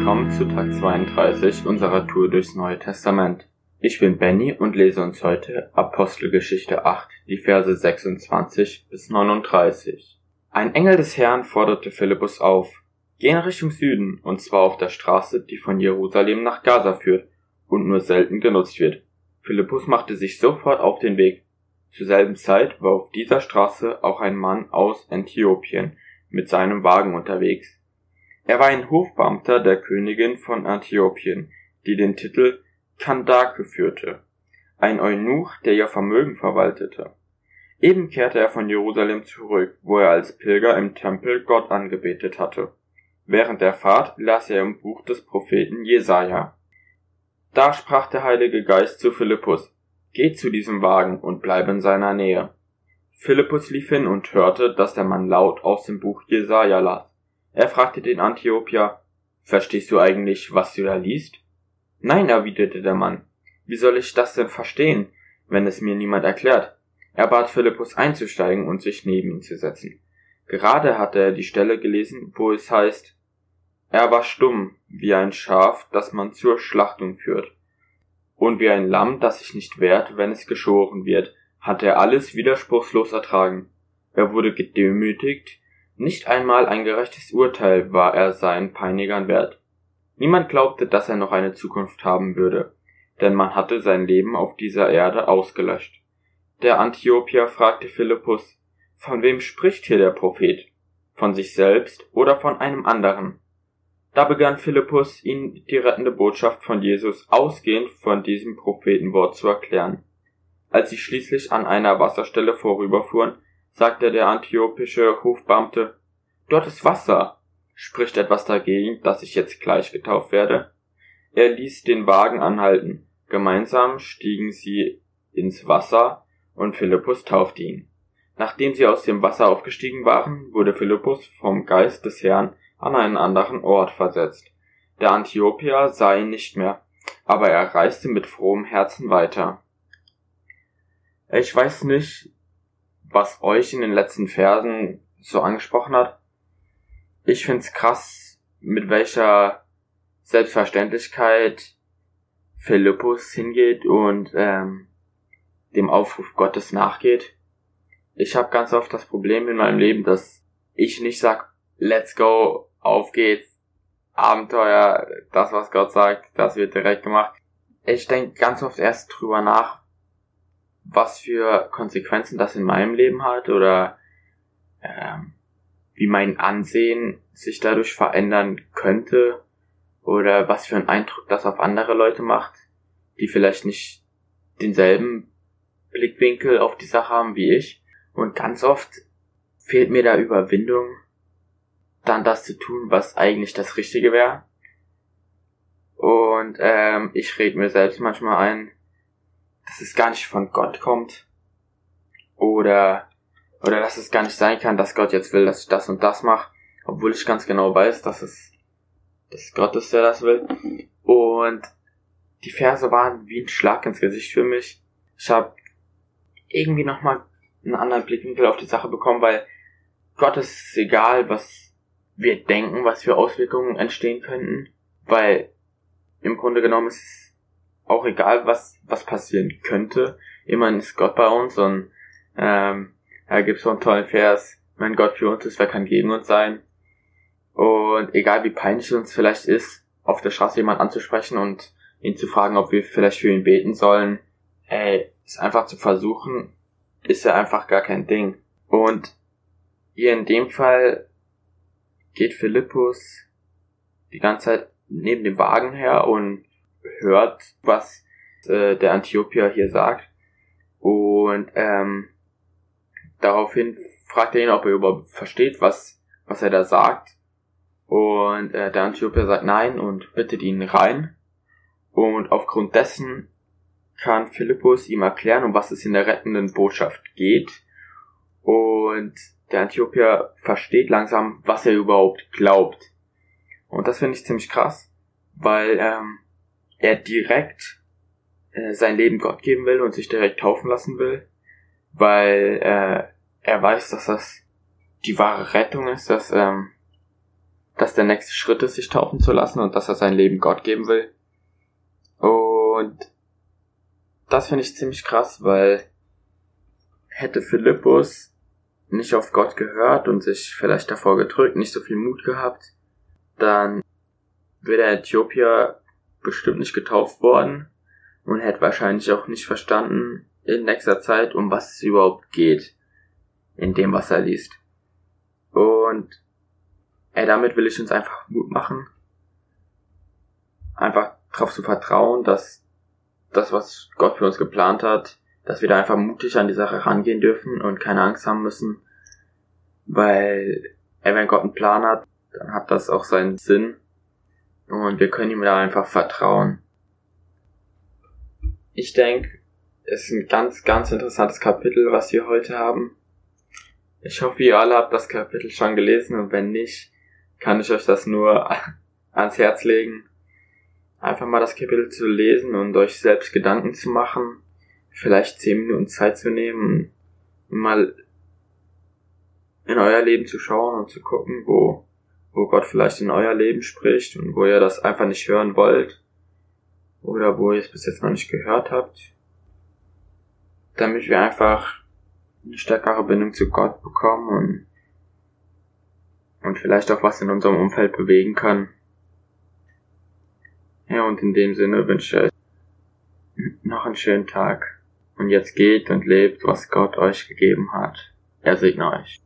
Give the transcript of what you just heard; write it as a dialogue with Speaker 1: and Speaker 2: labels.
Speaker 1: willkommen zu Tag 32 unserer Tour durchs Neue Testament. Ich bin Benny und lese uns heute Apostelgeschichte 8, die Verse 26 bis 39. Ein Engel des Herrn forderte Philippus auf, geh in Richtung Süden, und zwar auf der Straße, die von Jerusalem nach Gaza führt und nur selten genutzt wird. Philippus machte sich sofort auf den Weg. Zur selben Zeit war auf dieser Straße auch ein Mann aus Äthiopien mit seinem Wagen unterwegs. Er war ein Hofbeamter der Königin von Äthiopien, die den Titel Kandake führte, ein Eunuch, der ihr Vermögen verwaltete. Eben kehrte er von Jerusalem zurück, wo er als Pilger im Tempel Gott angebetet hatte. Während der Fahrt las er im Buch des Propheten Jesaja. Da sprach der Heilige Geist zu Philippus, Geh zu diesem Wagen und bleib in seiner Nähe. Philippus lief hin und hörte, dass der Mann laut aus dem Buch Jesaja las. Er fragte den Antiopier, Verstehst du eigentlich, was du da liest? Nein, erwiderte der Mann. Wie soll ich das denn verstehen, wenn es mir niemand erklärt? Er bat Philippus einzusteigen und sich neben ihn zu setzen. Gerade hatte er die Stelle gelesen, wo es heißt, er war stumm, wie ein Schaf, das man zur Schlachtung führt. Und wie ein Lamm, das sich nicht wehrt, wenn es geschoren wird, hatte er alles widerspruchslos ertragen. Er wurde gedemütigt, nicht einmal ein gerechtes Urteil war er seinen Peinigern wert. Niemand glaubte, dass er noch eine Zukunft haben würde, denn man hatte sein Leben auf dieser Erde ausgelöscht. Der Antiopier fragte Philippus, von wem spricht hier der Prophet? Von sich selbst oder von einem anderen? Da begann Philippus, ihm die rettende Botschaft von Jesus ausgehend von diesem Prophetenwort zu erklären. Als sie schließlich an einer Wasserstelle vorüberfuhren, sagte der antiopische Hofbeamte, dort ist Wasser. Spricht etwas dagegen, dass ich jetzt gleich getauft werde? Er ließ den Wagen anhalten. Gemeinsam stiegen sie ins Wasser und Philippus taufte ihn. Nachdem sie aus dem Wasser aufgestiegen waren, wurde Philippus vom Geist des Herrn an einen anderen Ort versetzt. Der Antiopier sah ihn nicht mehr, aber er reiste mit frohem Herzen weiter. Ich weiß nicht, was euch in den letzten Versen so angesprochen hat. Ich find's krass, mit welcher Selbstverständlichkeit Philippus hingeht und ähm, dem Aufruf Gottes nachgeht. Ich habe ganz oft das Problem in meinem Leben, dass ich nicht sag, let's go, auf geht's, Abenteuer, das was Gott sagt, das wird direkt gemacht. Ich denke ganz oft erst drüber nach, was für Konsequenzen das in meinem Leben hat oder ähm, wie mein Ansehen sich dadurch verändern könnte oder was für einen Eindruck das auf andere Leute macht, die vielleicht nicht denselben Blickwinkel auf die Sache haben wie ich. Und ganz oft fehlt mir da Überwindung, dann das zu tun, was eigentlich das Richtige wäre. Und ähm, ich rede mir selbst manchmal ein, dass es gar nicht von Gott kommt. Oder, oder dass es gar nicht sein kann, dass Gott jetzt will, dass ich das und das mache. Obwohl ich ganz genau weiß, dass es, dass Gott ist, der das will. Und die Verse waren wie ein Schlag ins Gesicht für mich. Ich habe irgendwie nochmal einen anderen Blickwinkel auf die Sache bekommen, weil Gott ist egal, was wir denken, was für Auswirkungen entstehen könnten, weil im Grunde genommen ist es auch egal, was, was passieren könnte. Immerhin ist Gott bei uns und ähm, da gibt es so einen tollen Vers, wenn Gott für uns ist, wer kann gegen uns sein? Und egal wie peinlich es uns vielleicht ist, auf der Straße jemand anzusprechen und ihn zu fragen, ob wir vielleicht für ihn beten sollen, ey, ist einfach zu versuchen, ist ja einfach gar kein Ding. Und hier in dem Fall geht Philippus die ganze Zeit neben dem Wagen her und hört, was äh, der Antiopier hier sagt. Und ähm, daraufhin fragt er ihn, ob er überhaupt versteht, was, was er da sagt. Und äh, der Antiopier sagt nein und bittet ihn rein. Und aufgrund dessen kann Philippus ihm erklären, um was es in der rettenden Botschaft geht. Und der Antiopier versteht langsam, was er überhaupt glaubt. Und das finde ich ziemlich krass, weil ähm, er direkt äh, sein Leben Gott geben will und sich direkt taufen lassen will, weil äh, er weiß, dass das die wahre Rettung ist, dass, ähm, dass der nächste Schritt ist, sich taufen zu lassen und dass er sein Leben Gott geben will. Und das finde ich ziemlich krass, weil hätte Philippus nicht auf Gott gehört und sich vielleicht davor gedrückt, nicht so viel Mut gehabt, dann wäre der Äthiopier bestimmt nicht getauft worden. Und hätte wahrscheinlich auch nicht verstanden in nächster Zeit, um was es überhaupt geht in dem, was er liest. Und ey, damit will ich uns einfach Mut machen, einfach darauf zu vertrauen, dass das, was Gott für uns geplant hat, dass wir da einfach mutig an die Sache rangehen dürfen und keine Angst haben müssen, weil ey, wenn Gott einen Plan hat, dann hat das auch seinen Sinn und wir können ihm da einfach vertrauen. Ich denke, es ist ein ganz, ganz interessantes Kapitel, was wir heute haben. Ich hoffe, ihr alle habt das Kapitel schon gelesen und wenn nicht, kann ich euch das nur ans Herz legen. Einfach mal das Kapitel zu lesen und euch selbst Gedanken zu machen. Vielleicht zehn Minuten Zeit zu nehmen, mal in euer Leben zu schauen und zu gucken, wo wo Gott vielleicht in euer Leben spricht und wo ihr das einfach nicht hören wollt oder wo ihr es bis jetzt noch nicht gehört habt, damit wir einfach eine stärkere Bindung zu Gott bekommen und, und vielleicht auch was in unserem Umfeld bewegen können. Ja, und in dem Sinne wünsche ich euch noch einen schönen Tag. Und jetzt geht und lebt, was Gott euch gegeben hat. Er segne euch.